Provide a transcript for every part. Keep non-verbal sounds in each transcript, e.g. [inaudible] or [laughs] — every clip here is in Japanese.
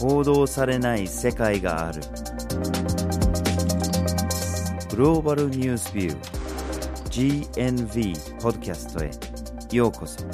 報道されない世界がある。グローバルニュースビュー GNV ポッドキャストへようこそ。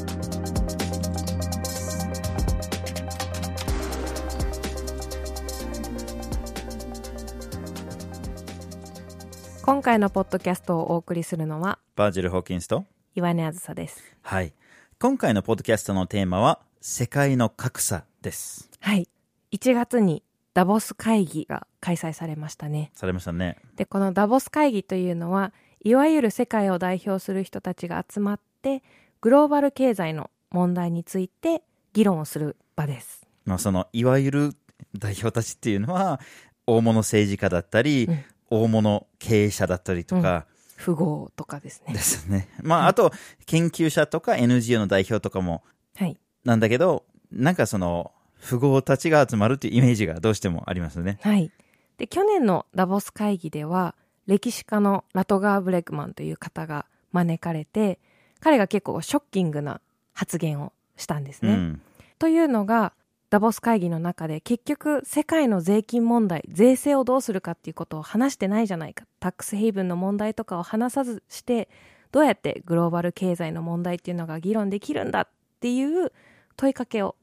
今回のポッドキャストをお送りするのはバージル・ホーキンスと岩根あずさです。はい。今回のポッドキャストのテーマは世界の格差です。はい1月にダボス会議が開催されましたね。されましたね。でこのダボス会議というのはいわゆる世界を代表する人たちが集まってグローバル経済の問題について議論をする場です。まあそのいわゆる代表たちっていうのは大物政治家だったり、うん。大物経営者だったりとか富豪とかですね。ですね。まあ、あと、研究者とか NGO の代表とかもはい。なんだけど、なんかその、富豪たちが集まるっていうイメージがどうしてもありますね。はいで去年のダボス会議では歴史家のラトガー・ブレックマンという方が招かれて彼が結構ショッキングな発言をしたんですね。うん。というのがダボス会議の中で結局世界の税金問題税制をどうするかっていうことを話してないじゃないかタックスヘイブンの問題とかを話さずしてどうやってグローバル経済の問題っていうのが議論できるんだっていう問いかけを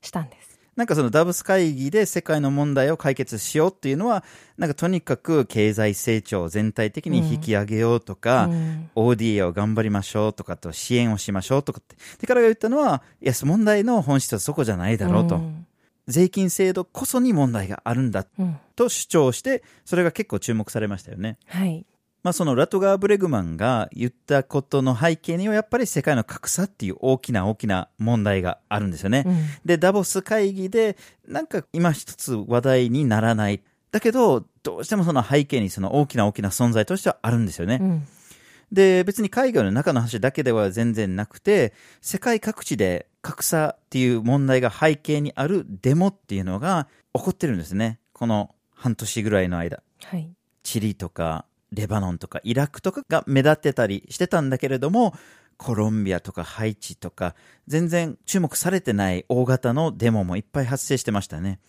したんです。なんかそのダブス会議で世界の問題を解決しようっていうのは、なんかとにかく経済成長を全体的に引き上げようとか、うん ODA を頑張りましょうとかと支援をしましょうとかって。で、彼が言ったのは、いや、問題の本質はそこじゃないだろうと。うん税金制度こそに問題があるんだうんと主張して、それが結構注目されましたよね。はいまあそのラトガー・ブレグマンが言ったことの背景にはやっぱり世界の格差っていう大きな大きな問題があるんですよね。うんで、ダボス会議でなんか今一つ話題にならない。だけど、どうしてもその背景にその大きな大きな存在としてはあるんですよね。うんで、別に海外の中の話だけでは全然なくて、世界各地で格差っていう問題が背景にあるデモっていうのが起こってるんですね。この半年ぐらいの間。はいチリとかレバノンとかイラクとかが目立ってたりしてたんだけれども、コロンビアとかハイチとか、全然注目されてない大型のデモもいっぱい発生してましたね。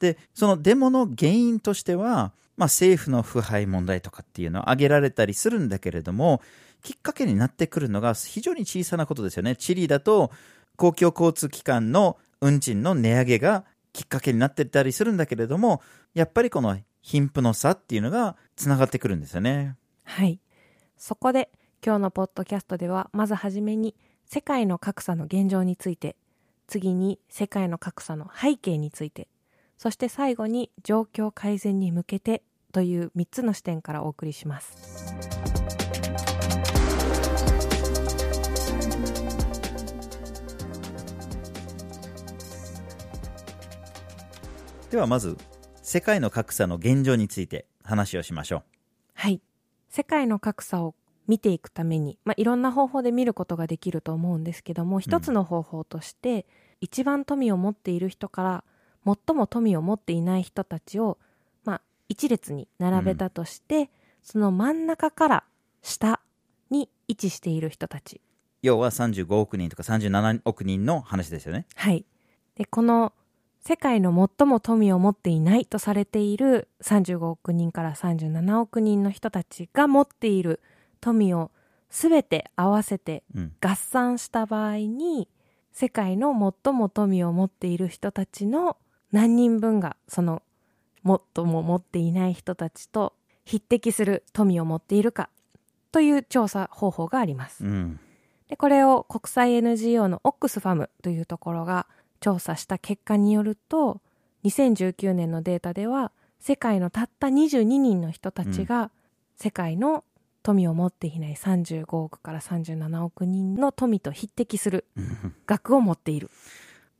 で、そのデモの原因としては、まあ政府の腐敗問題とかっていうのを挙げられたりするんだけれども、きっかけになってくるのが非常に小さなことですよね。チリだと公共交通機関の運賃の値上げがきっかけになってたりするんだけれども、やっぱりこの貧富の差っていうのがつながってくるんですよね。はい。そこで今日のポッドキャストではまずはじめに世界の格差の現状について、次に世界の格差の背景について、そして最後に状況改善に向けてという3つの視点からお送りします。ではまず、世界の格差の現状について話をしましょう。はい。世界の格差を見ていくために、まあ、いろんな方法で見ることができると思うんですけども、一つの方法として、一番富を持っている人から、最も富を持っていない人たちを、まあ、一列に並べたとして、その真ん中から下に位置している人たち。要は35億人とか37億人の話ですよね。はい。で、この世界の最も富を持っていないとされている35億人から37億人の人たちが持っている富をすべて合わせてうん。合算した場合に、世界の最も富を持っている人たちの何人分がその最も持っていない人たちと匹敵する富を持っているかという調査方法があります。うん。で、これを国際 NGO のオックスファムというところが調査した結果によると、2019年のデータでは、世界のたった22人の人たちが、世界の富を持っていない35億から37億人の富と匹敵する額を持っている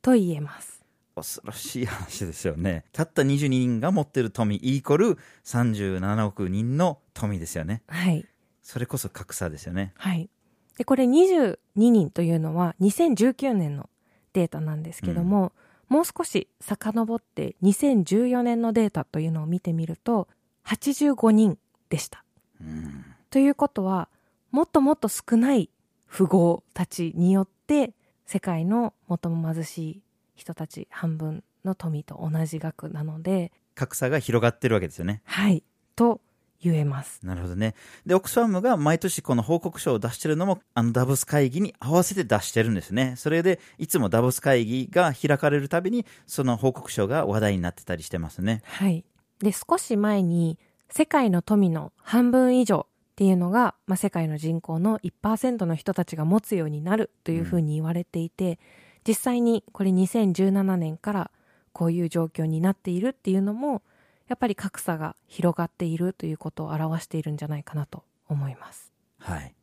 と言えます。恐ろしい話ですよね。たった22人が持ってる富イコール37億人の富ですよね。はい。それこそ格差ですよね。はい。で、これ22人というのは2019年のデータなんですけども、もう少し遡って2014年のデータというのを見てみると、85人でした。うん。ということは、もっともっと少ない富豪たちによって、世界の最も貧しい人たち半分の富と同じ額なので、格差が広がってるわけですよね。はい、と言えます。なるほどね。で、オックスファームが毎年この報告書を出してるのも、あのダボス会議に合わせて出してるんですね。それで、いつもダボス会議が開かれるたびに、その報告書が話題になってたりしてますね。はい。で、少し前に、世界の富の半分以上っていうのが、まあ、世界の人口の1%の人たちが持つようになるというふうに言われていて、実際にこれ2017年からこういう状況になっているっていうのも、やっぱり格差が広がっているということを表しているんじゃないかなと思います。はい。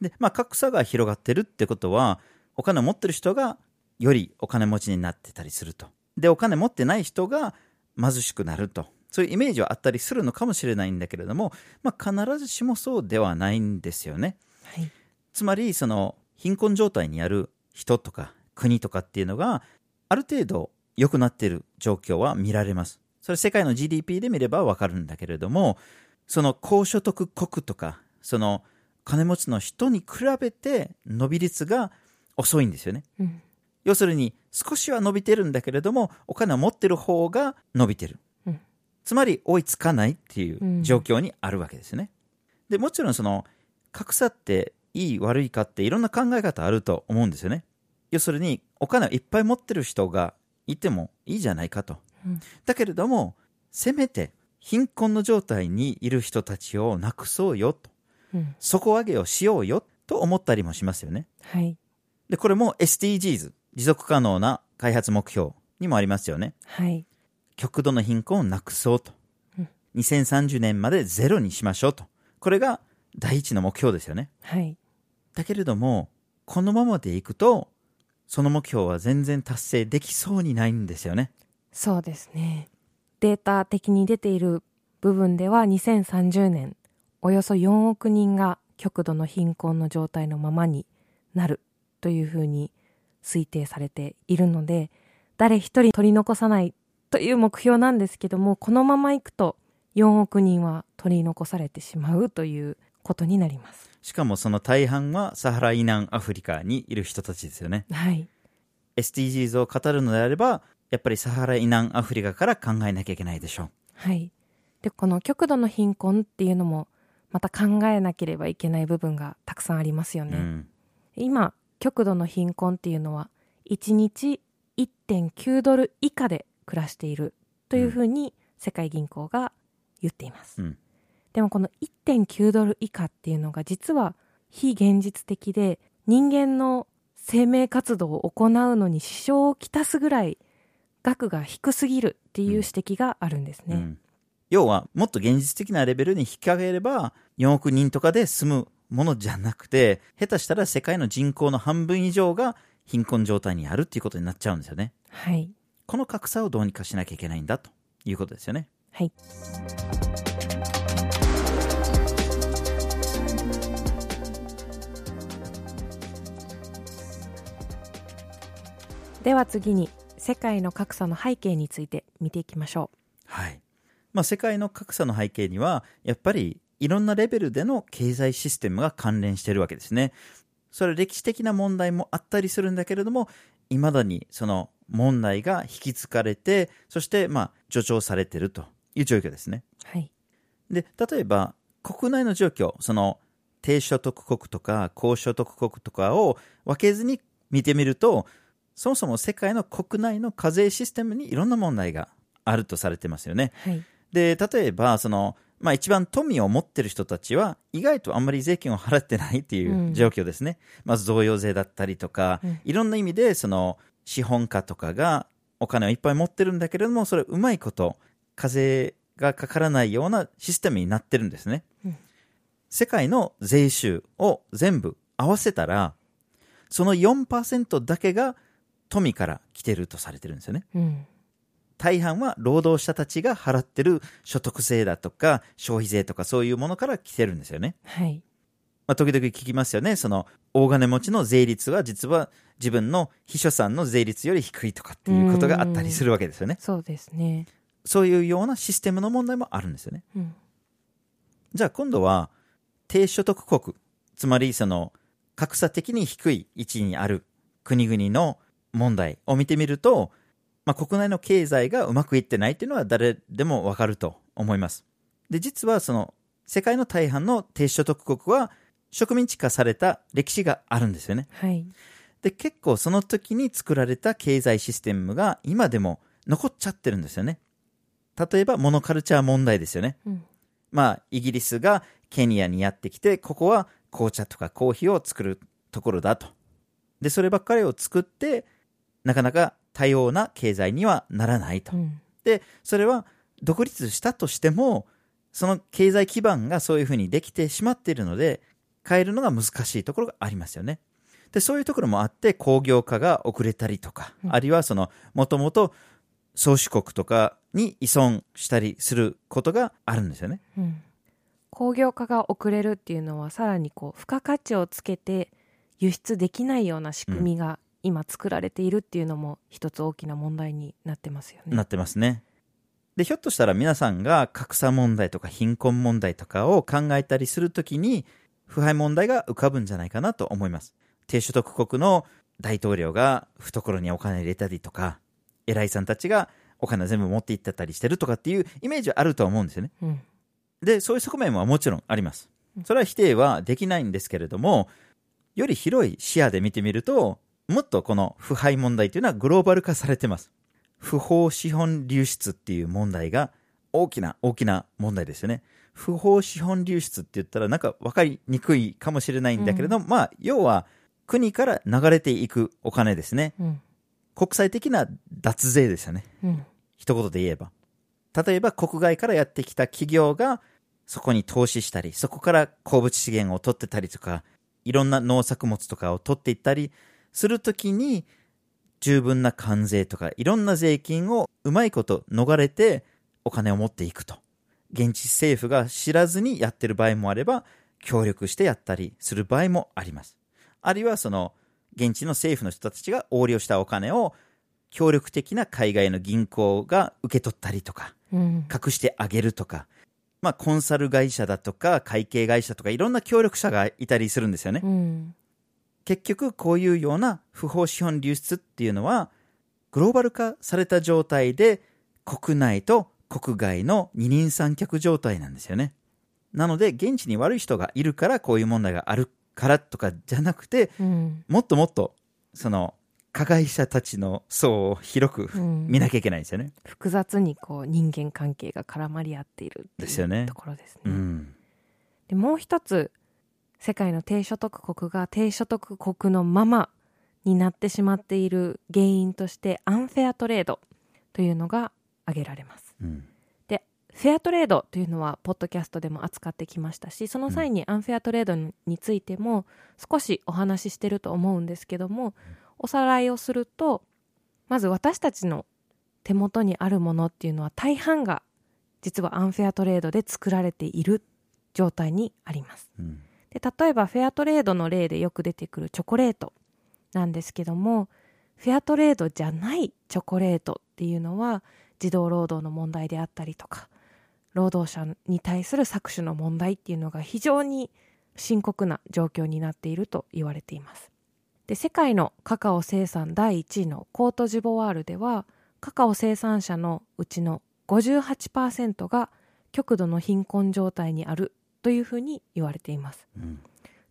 で、まあ、格差が広がってるってことは、お金を持ってる人がよりお金持ちになってたりすると。で、お金持ってない人が貧しくなると。そういうイメージはあったりするのかもしれないんだけれども、まあ、必ずしもそうではないんですよね。はい。つまり、その、貧困状態にある人とか国とかっていうのが、ある程度良くなっている状況は見られます。それ世界の GDP で見ればわかるんだけれども、その高所得国とか、その金持ちの人に比べて伸び率が遅いんですよね。うん。要するに少しは伸びてるんだけれども、お金を持ってる方が伸びてる。うんつまり追いつかないっていうんう状況にあるわけですよね。で、もちろんその格差っていい悪いかっていろんな考え方あると思うんですよね。要するにお金をいっぱい持ってる人がいてもいいじゃないかと。うんだけれども、せめて貧困の状態にいる人たちをなくそうよと。うん。底上げをしようよと思ったりもしますよね。はい。で、これも SDGs、持続可能な開発目標にもありますよね。はい。極度の貧困をなくそうとうん。2030年までゼロにしましょうと。これが第一の目標ですよね。はい。だけれども、このままでいくと、その目標は全然達成できそうにないんですよね。そうですね。データ的に出ている部分では2030年、およそ4億人が極度の貧困の状態のままになるというふうに推定されているので、誰一人取り残さないという目標なんですけども、このままいくと4億人は取り残されてしまうということになります。しかもその大半はサハラ以南アフリカにいる人たちですよね。はい。SDGs を語るのであれば、やっぱりサハラ以南アフリカから考えなきゃいけないでしょう。はい。で、この極度の貧困っていうのも、また考えなければいけない部分がたくさんありますよね。うん。今、極度の貧困っていうのは、1日1.9ドル以下で暮らしているというふうに世界銀行が言っています。うんでもこの1.9ドル以下っていうのが実は非現実的で、人間の生命活動を行うのに支障をきたすぐらい額が低すぎるっていう指摘があるんですね。うん要は、もっと現実的なレベルに引き上げれば、4億人とかで済むものじゃなくて、下手したら世界の人口の半分以上が貧困状態にあるっていうことになっちゃうんですよね。はい。この格差をどうにかしなきゃいけないんだということですよね。はい。では次に世界の格差の背景について見ていきましょはい。まあ、世界の格差の背景には、やっぱりいろんなレベルでの経済システムが関連しているわけですね。それは歴史的な問題もあったりするんだけれども、未だにその問題が引き継がれて、そしてまあ助長されているという状況ですね。う。はい。で、例えば国内の状況、その低所得国とか高所得国とかを分けずに見てみると、そもそも世界の国内の課税システムにいろんな問題があるとされてますよね。はい。で、例えば、その、まあ一番富を持ってる人たちは、意外とあんまり税金を払ってないっていううん状況ですね。まず贈与税だったりとか、うんいろんな意味で、その、資本家とかがお金をいっぱい持ってるんだけれども、それうまいこと、課税がかからないようなシステムになってるんですね。うん世界の税収を全部合わせたら、その4%だけが富から来てるとされてるんですよね。うん。大半は労働者たちが払ってる所得税だとか消費税とかそういうものから来てるんですよね。はい。まあ、時々聞きますよね。その大金持ちの税率は実は自分の秘書さんの税率より低いとかっていうことがあったりするわけですよね。そうですね。そういうようなシステムの問題もあるんですよね。うん。じゃあ今度は低所得国、つまりその格差的に低い位置にある国々の問題を見てみると、まあ、国内の経済がうまくいってないっていうのは誰でもわかると思います。で、実はその世界の大半の低所得国は植民地化された歴史があるんですよね。はい。で、結構その時に作られた経済システムが今でも残っちゃってるんですよね。例えばモノカルチャー問題ですよね。うん。まあ、イギリスがケニアにやってきて、ここは紅茶とかコーヒーを作るところだと。で、そればっかりを作って、なかなか多様な経済にはならないとう。ん。で、それは独立したとしても、その経済基盤がそういうふうにできてしまっているので、変えるのが難しいところがありますよね。で、そういうところもあって、工業化が遅れたりとか、うんあるいはその、もともと宗主国とかに依存したりすることがあるんですよね。うん。工業化が遅れるっていうのはさらにこう付加価値をつけて輸出できないような仕組みが今作られているっていうのも一つ大きな問題になってますよね。なってますね。で、ひょっとしたら皆さんが格差問題とか貧困問題とかを考えたりするときに、腐敗問題が浮かぶんじゃないかなと思います。低所得国の大統領が懐にお金入れたりとか、偉いさんたちがお金全部持って行ってたりしてるとかっていうイメージはあるとは思うんですよね。うん。で、そういう側面はもちろんあります。それは否定はできないんですけれども、より広い視野で見てみると、もっとこの腐敗問題というのはグローバル化されてます。不法資本流出っていう問題が大きな大きな問題ですよね。不法資本流出って言ったらなんか分かりにくいかもしれないんだけれども、まあ、要は国から流れていくお金ですね。うん。国際的な脱税ですよね。うん。一言で言えば。例えば国外からやってきた企業がそこに投資したり、そこから鉱物資源を取ってたりとか、いろんな農作物とかを取っていったりするときに、十分な関税とかいろんな税金をうまいこと逃れてお金を持っていくと。現地政府が知らずにやってる場合もあれば、協力してやったりする場合もあります。あるいはその、現地の政府の人たちが横領したお金を協力的な海外の銀行が受け取ったりとか、うん。隠してあげるとか、まあ、コンサル会社だとか、会計会社とか、いろんな協力者がいたりするんですよね。うん。結局、こういうような不法資本流出っていうのは、グローバル化された状態で、国内と国外の二人三脚状態なんですよね。なので、現地に悪い人がいるから、こういう問題があるからとかじゃなくて、うん。もっともっと、その、加害者たちの層を広くうん見なきゃいけないんですよね。複雑にこう人間関係が絡まり合っているってですよねいうところですね。うん。でもう一つ世界の低所得国が低所得国のままになってしまっている原因としてアンフェアトレードというのが挙げられます。うん。でフェアトレードというのはポッドキャストでも扱ってきましたしその際にアンフェアトレードについても少しお話ししてると思うんですけどもおさらいをするとまず私たちの手元にあるものっていうのは大半が実はアンフェアトレードで作られている状態にあります。うん。で例えばフェアトレードの例でよく出てくるチョコレートなんですけどもフェアトレードじゃないチョコレートっていうのは児童労働の問題であったりとか労働者に対する搾取の問題っていうのが非常に深刻な状況になっていると言われています。で世界のカカオ生産第1位のコートジボワールではカカオ生産者のうちの58%が極度の貧困状態にあるというふうに言われていますうん。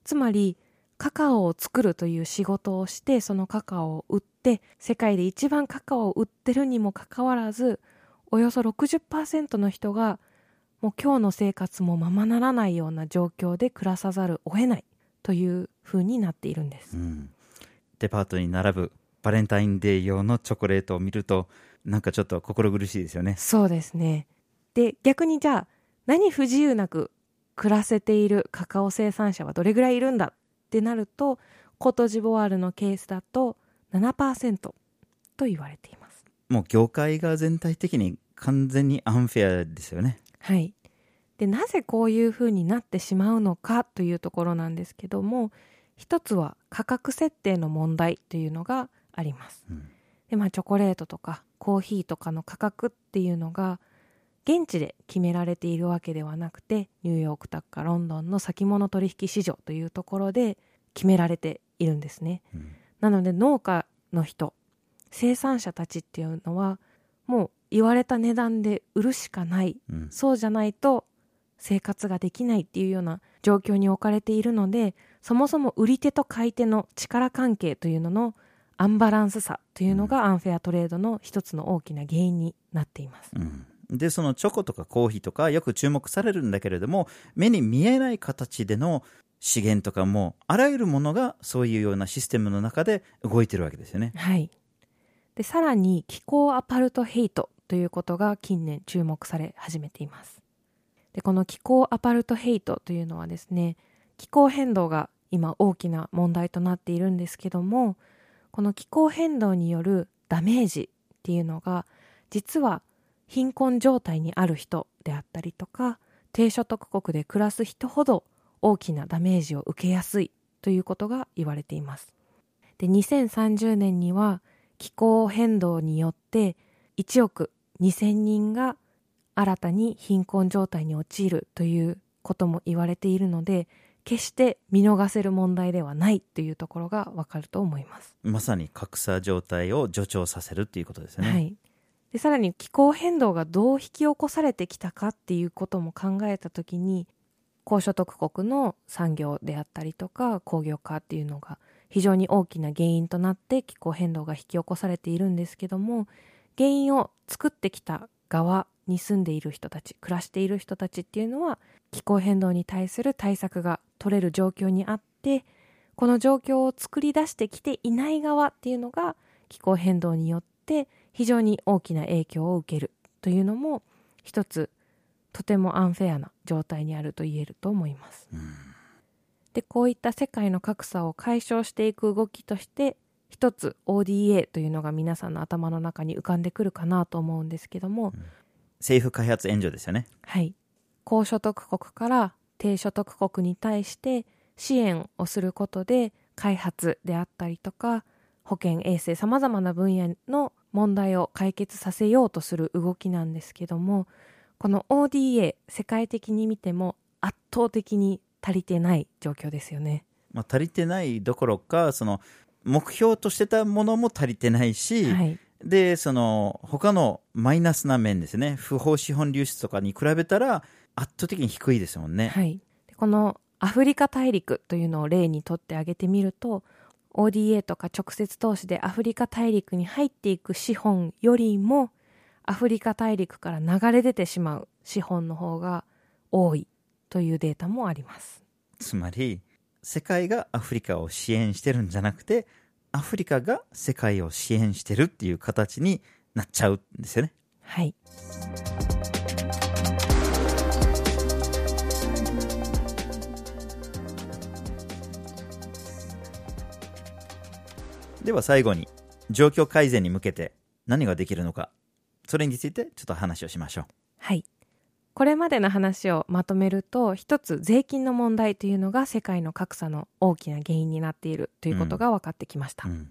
つまりカカオを作るという仕事をしてそのカカオを売って世界で一番カカオを売ってるにもかかわらずおよそ60%の人がもう今日の生活もままならないような状況で暮らさざるを得ないというふうになっているんですう。ん、デパートに並ぶバレンタインデー用のチョコレートを見るとなんかちょっと心苦しいですよね。そうですね。で逆にじゃあ何不自由なく暮らせているカカオ生産者はどれぐらいいるんだってなるとコートジボワールのケースだと7%と言われています。もう業界が全体的に完全にアンフェアですよね。はい。でなぜこういうふうになってしまうのかというところなんですけども一つは価格設定の問題というのがあります。うんでまあチョコレートとかコーヒーとかの価格っていうのが現地で決められているわけではなくてニューヨークとかロンドンの先物取引市場というところで決められているんですね。うんなので農家の人生産者たちっていうのはもう言われた値段で売るしかないうん。そうじゃないと生活ができないっていうような状況に置かれているのでそもそも売り手と買い手の力関係というののアンバランスさというのがアンフェアトレードの一つの大きな原因になっています。うん。で、そのチョコとかコーヒーとかよく注目されるんだけれども、目に見えない形での資源とかも、あらゆるものがそういうようなシステムの中で動いてるわけですよね。はい。で、さらに気候アパルトヘイトということが近年注目され始めています。で、この気候アパルトヘイトというのはですね、気候変動が今大きな問題となっているんですけども、この気候変動によるダメージっていうのが、実は貧困状態にある人であったりとか、低所得国で暮らす人ほど大きなダメージを受けやすいということが言われています。で、2030年には気候変動によって1億2000人が新たに貧困状態に陥るということも言われているので、決して見逃せる問題ではないというところがわかると思います。まさに格差状態を助長させるっていうことですよね。はい。で、さらに気候変動がどう引き起こされてきたかっていうことも考えたときに、高所得国の産業であったりとか工業化っていうのが非常に大きな原因となって気候変動が引き起こされているんですけども、原因を作ってきた側に住んでいる人たち、暮らしている人たちっていうのは気候変動に対する対策が取れる状況にあって、この状況を作り出してきていない側っていうのが気候変動によって非常に大きな影響を受けるというのも一つとてもアンフェアな状態にあると言えると思います。でこういった世界の格差を解消していく動きとして一つ ODA というのが皆さんの頭の中に浮かんでくるかなと思うんですけども、政府開発援助ですよね。はい。高所得国から低所得国に対して支援をすることで開発であったりとか保健衛生様々な分野の問題を解決させようとする動きなんですけどもこの ODA 世界的に見ても圧倒的に足りてない状況ですよね。まあ、足りてないどころか、その、目標としてたものも足りてないし、はい。で、その、他のマイナスな面ですね。不法資本流出とかに比べたら、圧倒的に低いですもんね。はい、でこのアフリカ大陸というのを例にとって挙げてみると ODA とか直接投資でアフリカ大陸に入っていく資本よりもアフリカ大陸から流れ出てしまう資本の方が多いというデータもあります。つまり、世界がアフリカを支援してるんじゃなくて、アフリカが世界を支援してるっていう形になっちゃうんですよね。はい。では最後に、状況改善に向けて何ができるのか、それについてちょっと話をしましょう。はい。これまでの話をまとめると、一つ税金の問題というのが世界の格差の大きな原因になっているということが分かってきました。うん。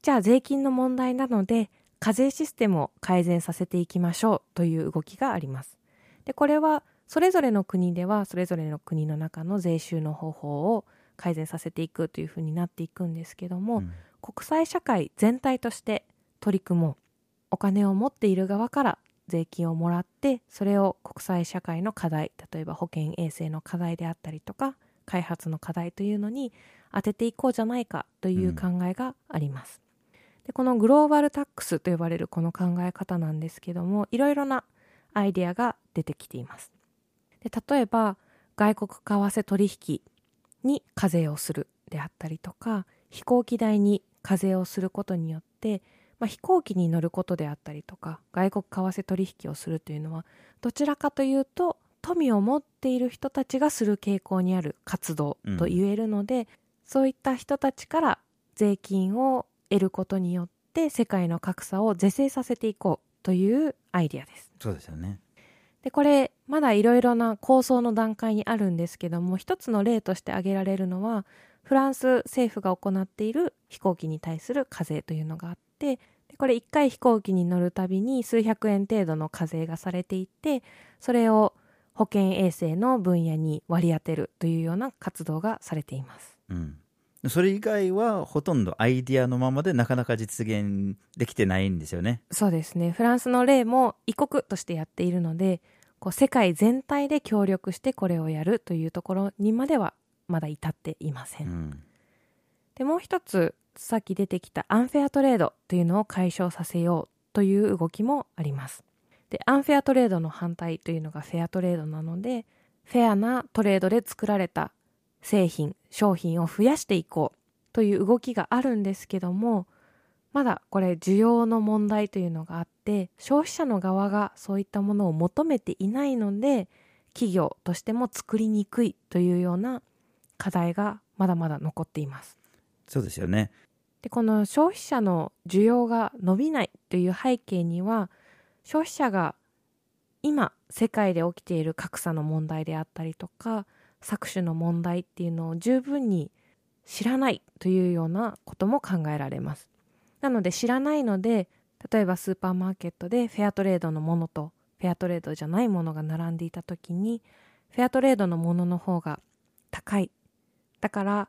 じゃあ税金の問題なので課税システムを改善させていきましょうという動きがあります。でこれはそれぞれの国ではそれぞれの国の中の税収の方法を改善させていくというふうになっていくんですけども、うん国際社会全体として取り組もうお金を持っている側から税金をもらってそれを国際社会の課題例えば保健衛生の課題であったりとか開発の課題というのに当てていこうじゃないかという考えがあります。でこのグローバルタックスと呼ばれるこの考え方なんですけどもいろいろなアイデアが出てきています。で例えば外国為替取引に課税をするであったりとか飛行機代に課税をすることによって、まあ、飛行機に乗ることであったりとか外国為替取引をするというのはどちらかというと富を持っている人たちがする傾向にある活動と言えるので、そういった人たちから税金を得ることによって世界の格差を是正させていこうというアイデアです。そうですよね。でこれまだいろいろな構想の段階にあるんですけども一つの例として挙げられるのはフランス政府が行っている飛行機に対する課税というのがあってでこれ1回飛行機に乗るたびに数百円程度の課税がされていてそれを保健衛生の分野に割り当てるというような活動がされています。うん。それ以外はほとんどアイディアのままでなかなか実現できてないんですよね。そうですね。フランスの例も異国としてやっているので、こう世界全体で協力してこれをやるというところにまではまだ至っていません。うん。で、もう一つ、さっき出てきたアンフェアトレードというのを解消させようという動きもあります。で、アンフェアトレードの反対というのがフェアトレードなので、フェアなトレードで作られた製品、商品を増やしていこうという動きがあるんですけども、まだこれ需要の問題というのがあって、消費者の側がそういったものを求めていないので、企業としても作りにくいというような課題がまだまだ残っています。そうですよね。でこの消費者の需要が伸びないという背景には消費者が今世界で起きている格差の問題であったりとか搾取の問題っていうのを十分に知らないというようなことも考えられますなので知らないので例えばスーパーマーケットでフェアトレードのものとフェアトレードじゃないものが並んでいた時にフェアトレードのものの方が高いだから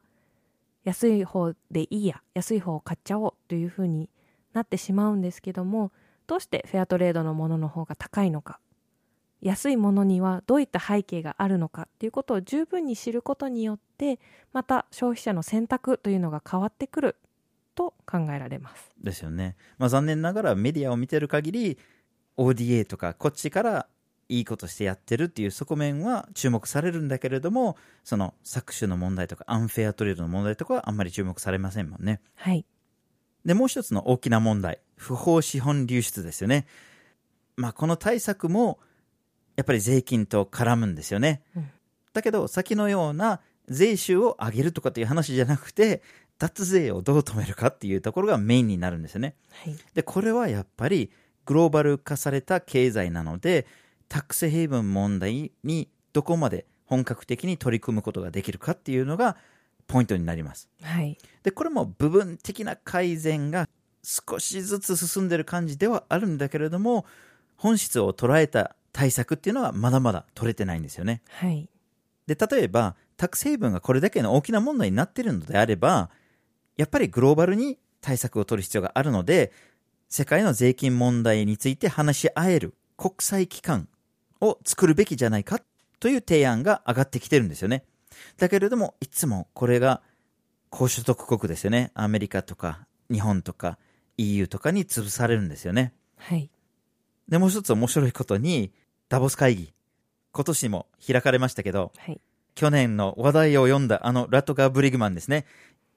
安い方でいいや安い方を買っちゃおうというふうになってしまうんですけどもどうしてフェアトレードのものの方が高いのか安いものにはどういった背景があるのかっていうことを十分に知ることによってまた消費者の選択というのが変わってくると考えられますですよね。まあ残念ながらメディアを見てる限り ODA とかこっちからいいことしてやってるっていう側面は注目されるんだけれどもその搾取の問題とかアンフェアトレードの問題とかはあんまり注目されませんもんね。はいで、もう一つの大きな問題、不法資本流出ですよね。まあ、この対策も、やっぱり税金と絡むんですよね。うんだけど、先のような税収を上げるとかっていう話じゃなくて、脱税をどう止めるかっていうところがメインになるんですよね。はいで、これはやっぱりグローバル化された経済なので、タックスヘイブン問題にどこまで本格的に取り組むことができるかっていうのがポイントになります。はいで、これも部分的な改善が少しずつ進んでる感じではあるんだけれども、本質を捉えた対策っていうのはまだまだ取れてないんですよね。はいで、例えば、タックスヘイブンがこれだけの大きな問題になっているのであれば、やっぱりグローバルに対策を取る必要があるので、世界の税金問題について話し合える国際機関を作るべきじゃないかという提案が上がってきてるんですよね。だけれども、いつもこれが高所得国ですよね。アメリカとか日本とか EU とかに潰されるんですよね。はいで、もう一つ面白いことに、ダボス会議、今年も開かれましたけど、はい去年の話題を読んだあのラトガー・ブリグマンですね。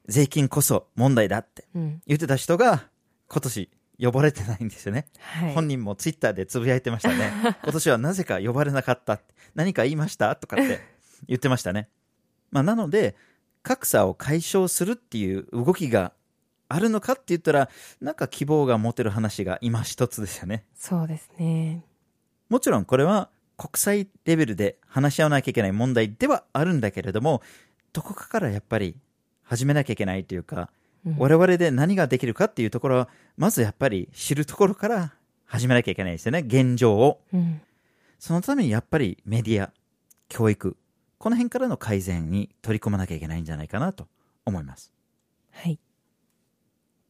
税金こそ問題だってうん言ってた人が今年呼ばれてないんですよね。はい本人もツイッターでつぶやいてましたね。[laughs] 今年はなぜか呼ばれなかった。何か言いました？とかって [laughs] 言ってましたね。まあなので、格差を解消するっていう動きがあるのかって言ったら、なんか希望が持てる話が今一つですよね。そうですねもちろんこれは国際レベルで話し合わなきゃいけない問題ではあるんだけれども、どこかからやっぱり始めなきゃいけないというか、うん我々で何ができるかっていうところは、まずやっぱり知るところから始めなきゃいけないですよね。現状を。うんそのためにやっぱりメディア、教育、この辺からの改善に取り組まなきゃいけないんじゃないかなと思います。はい。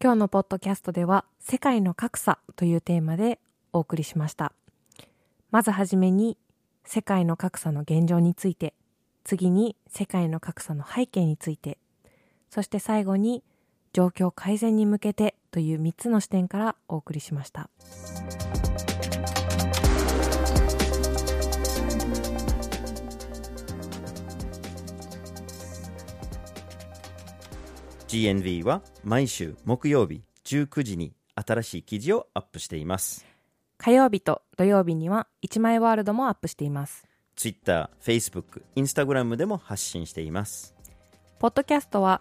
今日のポッドキャストでは、世界の格差というテーマでお送りしました。まずはじめに、世界の格差の現状について、次に世界の格差の背景について、そして最後に状況改善に向けてという3つの視点からお送りしました。GNV は毎週木曜日19時に新しい記事をアップしています。火曜日と土曜日には1枚ワールドもアップしています。Twitter、Facebook、Instagram でも発信しています。ポッドキャストは